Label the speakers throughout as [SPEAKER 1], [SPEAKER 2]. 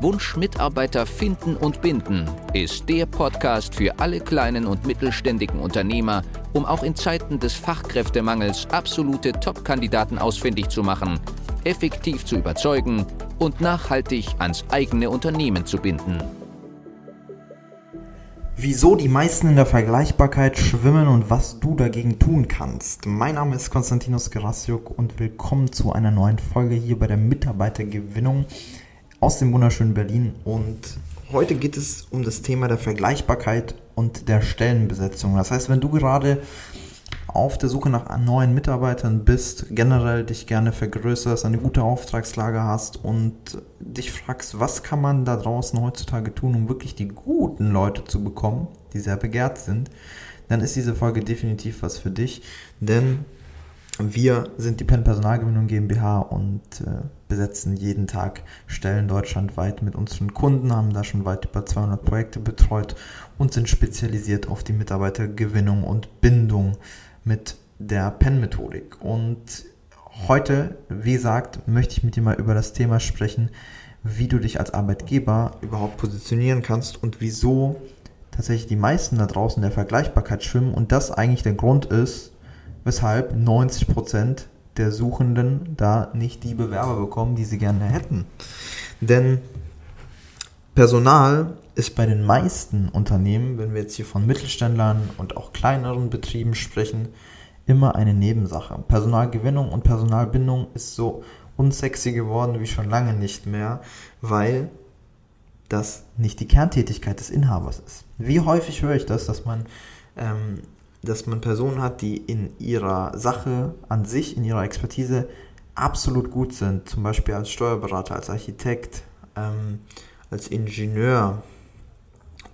[SPEAKER 1] Wunsch Mitarbeiter finden und binden ist der Podcast für alle kleinen und mittelständigen Unternehmer, um auch in Zeiten des Fachkräftemangels absolute Top-Kandidaten ausfindig zu machen, effektiv zu überzeugen und nachhaltig ans eigene Unternehmen zu binden.
[SPEAKER 2] Wieso die meisten in der Vergleichbarkeit schwimmen und was du dagegen tun kannst. Mein Name ist Konstantinos Gerasiuk und willkommen zu einer neuen Folge hier bei der Mitarbeitergewinnung aus dem wunderschönen Berlin. Und heute geht es um das Thema der Vergleichbarkeit und der Stellenbesetzung. Das heißt, wenn du gerade auf der Suche nach neuen Mitarbeitern bist, generell dich gerne vergrößerst, eine gute Auftragslage hast und dich fragst, was kann man da draußen heutzutage tun, um wirklich die guten Leute zu bekommen, die sehr begehrt sind, dann ist diese Folge definitiv was für dich, denn wir sind die Penn Personalgewinnung GmbH und äh, besetzen jeden Tag Stellen deutschlandweit mit unseren Kunden, haben da schon weit über 200 Projekte betreut und sind spezialisiert auf die Mitarbeitergewinnung und Bindung mit der Penn-Methodik. Und heute, wie gesagt, möchte ich mit dir mal über das Thema sprechen, wie du dich als Arbeitgeber überhaupt positionieren kannst und wieso tatsächlich die meisten da draußen der Vergleichbarkeit schwimmen und das eigentlich der Grund ist, weshalb 90% der Suchenden da nicht die Bewerber bekommen, die sie gerne hätten. Denn Personal ist bei den meisten Unternehmen, wenn wir jetzt hier von Mittelständlern und auch kleineren Betrieben sprechen, immer eine Nebensache. Personalgewinnung und Personalbindung ist so unsexy geworden wie schon lange nicht mehr, weil das nicht die Kerntätigkeit des Inhabers ist. Wie häufig höre ich das, dass man ähm, dass man Personen hat, die in ihrer Sache an sich, in ihrer Expertise absolut gut sind. Zum Beispiel als Steuerberater, als Architekt, ähm, als Ingenieur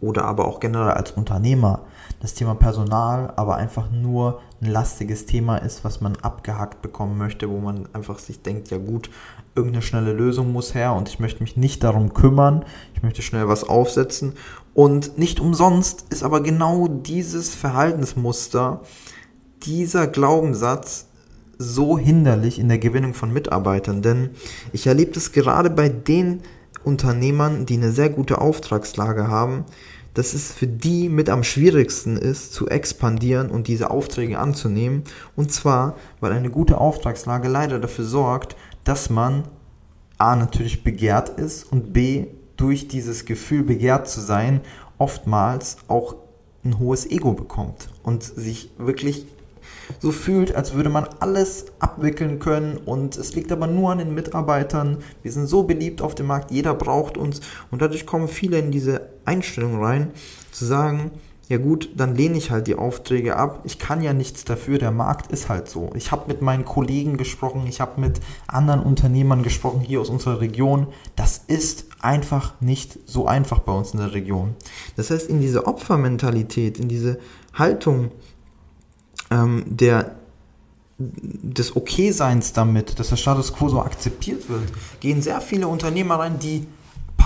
[SPEAKER 2] oder aber auch generell als Unternehmer. Das Thema Personal aber einfach nur ein lastiges Thema ist, was man abgehackt bekommen möchte, wo man einfach sich denkt, ja gut, irgendeine schnelle Lösung muss her und ich möchte mich nicht darum kümmern, ich möchte schnell was aufsetzen und nicht umsonst ist aber genau dieses Verhaltensmuster, dieser Glaubenssatz so hinderlich in der Gewinnung von Mitarbeitern. Denn ich erlebe das gerade bei den Unternehmern, die eine sehr gute Auftragslage haben, dass es für die mit am schwierigsten ist, zu expandieren und diese Aufträge anzunehmen. Und zwar, weil eine gute Auftragslage leider dafür sorgt, dass man A natürlich begehrt ist und B durch dieses Gefühl begehrt zu sein oftmals auch ein hohes Ego bekommt und sich wirklich so fühlt, als würde man alles abwickeln können und es liegt aber nur an den Mitarbeitern. Wir sind so beliebt auf dem Markt, jeder braucht uns und dadurch kommen viele in diese Einstellung rein, zu sagen, ja gut, dann lehne ich halt die Aufträge ab. Ich kann ja nichts dafür, der Markt ist halt so. Ich habe mit meinen Kollegen gesprochen, ich habe mit anderen Unternehmern gesprochen hier aus unserer Region. Das ist einfach nicht so einfach bei uns in der Region. Das heißt, in diese Opfermentalität, in diese Haltung ähm, der des Okay-Seins damit, dass der Status quo so akzeptiert wird, gehen sehr viele Unternehmer rein, die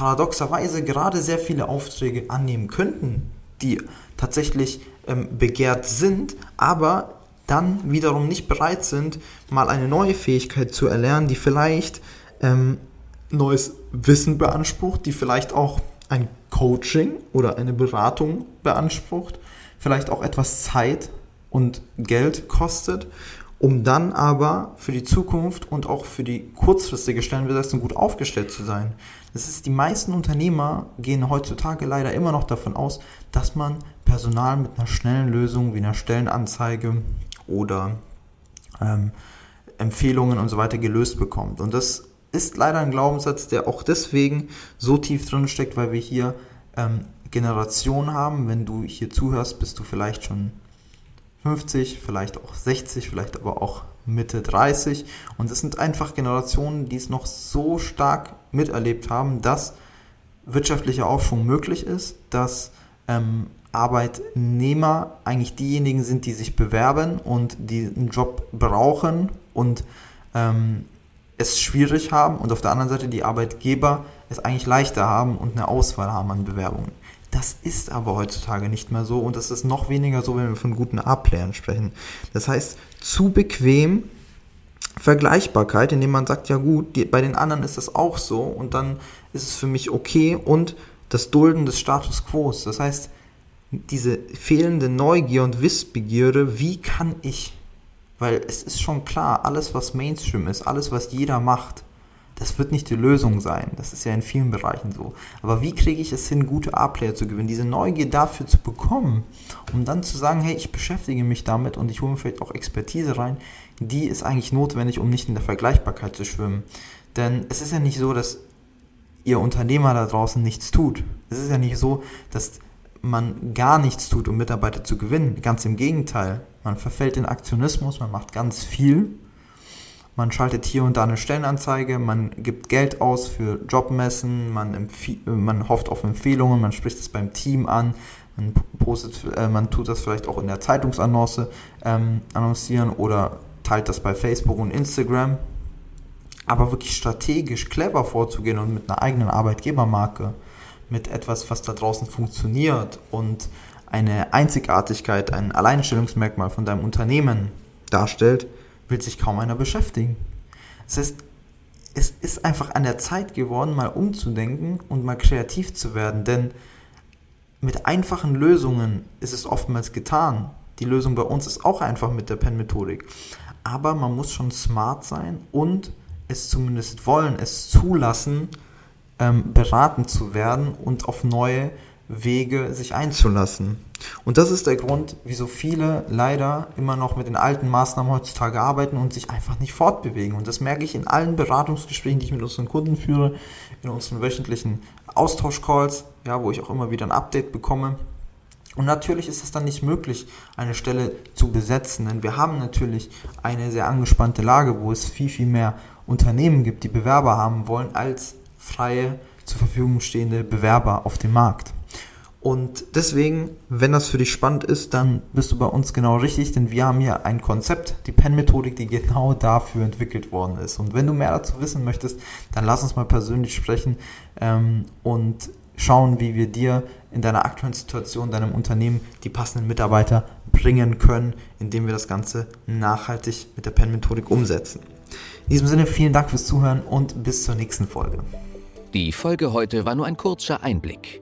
[SPEAKER 2] paradoxerweise gerade sehr viele Aufträge annehmen könnten, die tatsächlich ähm, begehrt sind, aber dann wiederum nicht bereit sind, mal eine neue Fähigkeit zu erlernen, die vielleicht ähm, neues Wissen beansprucht, die vielleicht auch ein Coaching oder eine Beratung beansprucht, vielleicht auch etwas Zeit und Geld kostet, um dann aber für die Zukunft und auch für die kurzfristige Stellenbesetzung gut aufgestellt zu sein. Das ist, die meisten Unternehmer gehen heutzutage leider immer noch davon aus, dass man Personal mit einer schnellen Lösung wie einer Stellenanzeige oder ähm, Empfehlungen und so weiter gelöst bekommt. Und das ist leider ein Glaubenssatz, der auch deswegen so tief drin steckt, weil wir hier ähm, Generationen haben. Wenn du hier zuhörst, bist du vielleicht schon 50, vielleicht auch 60, vielleicht aber auch Mitte 30. Und es sind einfach Generationen, die es noch so stark miterlebt haben, dass wirtschaftlicher Aufschwung möglich ist, dass ähm, Arbeitnehmer eigentlich diejenigen sind, die sich bewerben und die einen Job brauchen und ähm, es schwierig haben und auf der anderen Seite die Arbeitgeber es eigentlich leichter haben und eine Auswahl haben an Bewerbungen. Das ist aber heutzutage nicht mehr so und das ist noch weniger so, wenn wir von guten A-Playern sprechen. Das heißt, zu bequem Vergleichbarkeit, indem man sagt, ja gut, die, bei den anderen ist das auch so und dann ist es für mich okay und das Dulden des Status Quo. Das heißt, diese fehlende Neugier und Wissbegierde, wie kann ich, weil es ist schon klar, alles was Mainstream ist, alles was jeder macht, das wird nicht die Lösung sein. Das ist ja in vielen Bereichen so. Aber wie kriege ich es hin, gute A-Player zu gewinnen, diese Neugier dafür zu bekommen, um dann zu sagen, hey, ich beschäftige mich damit und ich hole mir vielleicht auch Expertise rein, die ist eigentlich notwendig, um nicht in der Vergleichbarkeit zu schwimmen. Denn es ist ja nicht so, dass ihr Unternehmer da draußen nichts tut. Es ist ja nicht so, dass man gar nichts tut, um Mitarbeiter zu gewinnen. Ganz im Gegenteil. Man verfällt in Aktionismus, man macht ganz viel. Man schaltet hier und da eine Stellenanzeige, man gibt Geld aus für Jobmessen, man, man hofft auf Empfehlungen, man spricht es beim Team an, man, postet, äh, man tut das vielleicht auch in der Zeitungsannonce ähm, annoncieren oder teilt das bei Facebook und Instagram. Aber wirklich strategisch clever vorzugehen und mit einer eigenen Arbeitgebermarke, mit etwas, was da draußen funktioniert und eine Einzigartigkeit, ein Alleinstellungsmerkmal von deinem Unternehmen darstellt, will sich kaum einer beschäftigen. Das heißt, es ist einfach an der Zeit geworden, mal umzudenken und mal kreativ zu werden, denn mit einfachen Lösungen ist es oftmals getan. Die Lösung bei uns ist auch einfach mit der Pen-Methodik aber man muss schon smart sein und es zumindest wollen, es zulassen, ähm, beraten zu werden und auf neue Wege sich einzulassen. Und das ist der Grund, wieso viele leider immer noch mit den alten Maßnahmen heutzutage arbeiten und sich einfach nicht fortbewegen. Und das merke ich in allen Beratungsgesprächen, die ich mit unseren Kunden führe, in unseren wöchentlichen Austauschcalls, ja, wo ich auch immer wieder ein Update bekomme. Und natürlich ist es dann nicht möglich, eine Stelle zu besetzen, denn wir haben natürlich eine sehr angespannte Lage, wo es viel, viel mehr Unternehmen gibt, die Bewerber haben wollen, als freie zur Verfügung stehende Bewerber auf dem Markt. Und deswegen, wenn das für dich spannend ist, dann bist du bei uns genau richtig, denn wir haben hier ein Konzept, die Pen-Methodik, die genau dafür entwickelt worden ist. Und wenn du mehr dazu wissen möchtest, dann lass uns mal persönlich sprechen ähm, und schauen, wie wir dir in deiner aktuellen Situation, deinem Unternehmen die passenden Mitarbeiter bringen können, indem wir das Ganze nachhaltig mit der Pen-Methodik umsetzen. In diesem Sinne vielen Dank fürs Zuhören und bis zur nächsten Folge.
[SPEAKER 1] Die Folge heute war nur ein kurzer Einblick.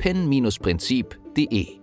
[SPEAKER 1] www.pen-prinzip.de.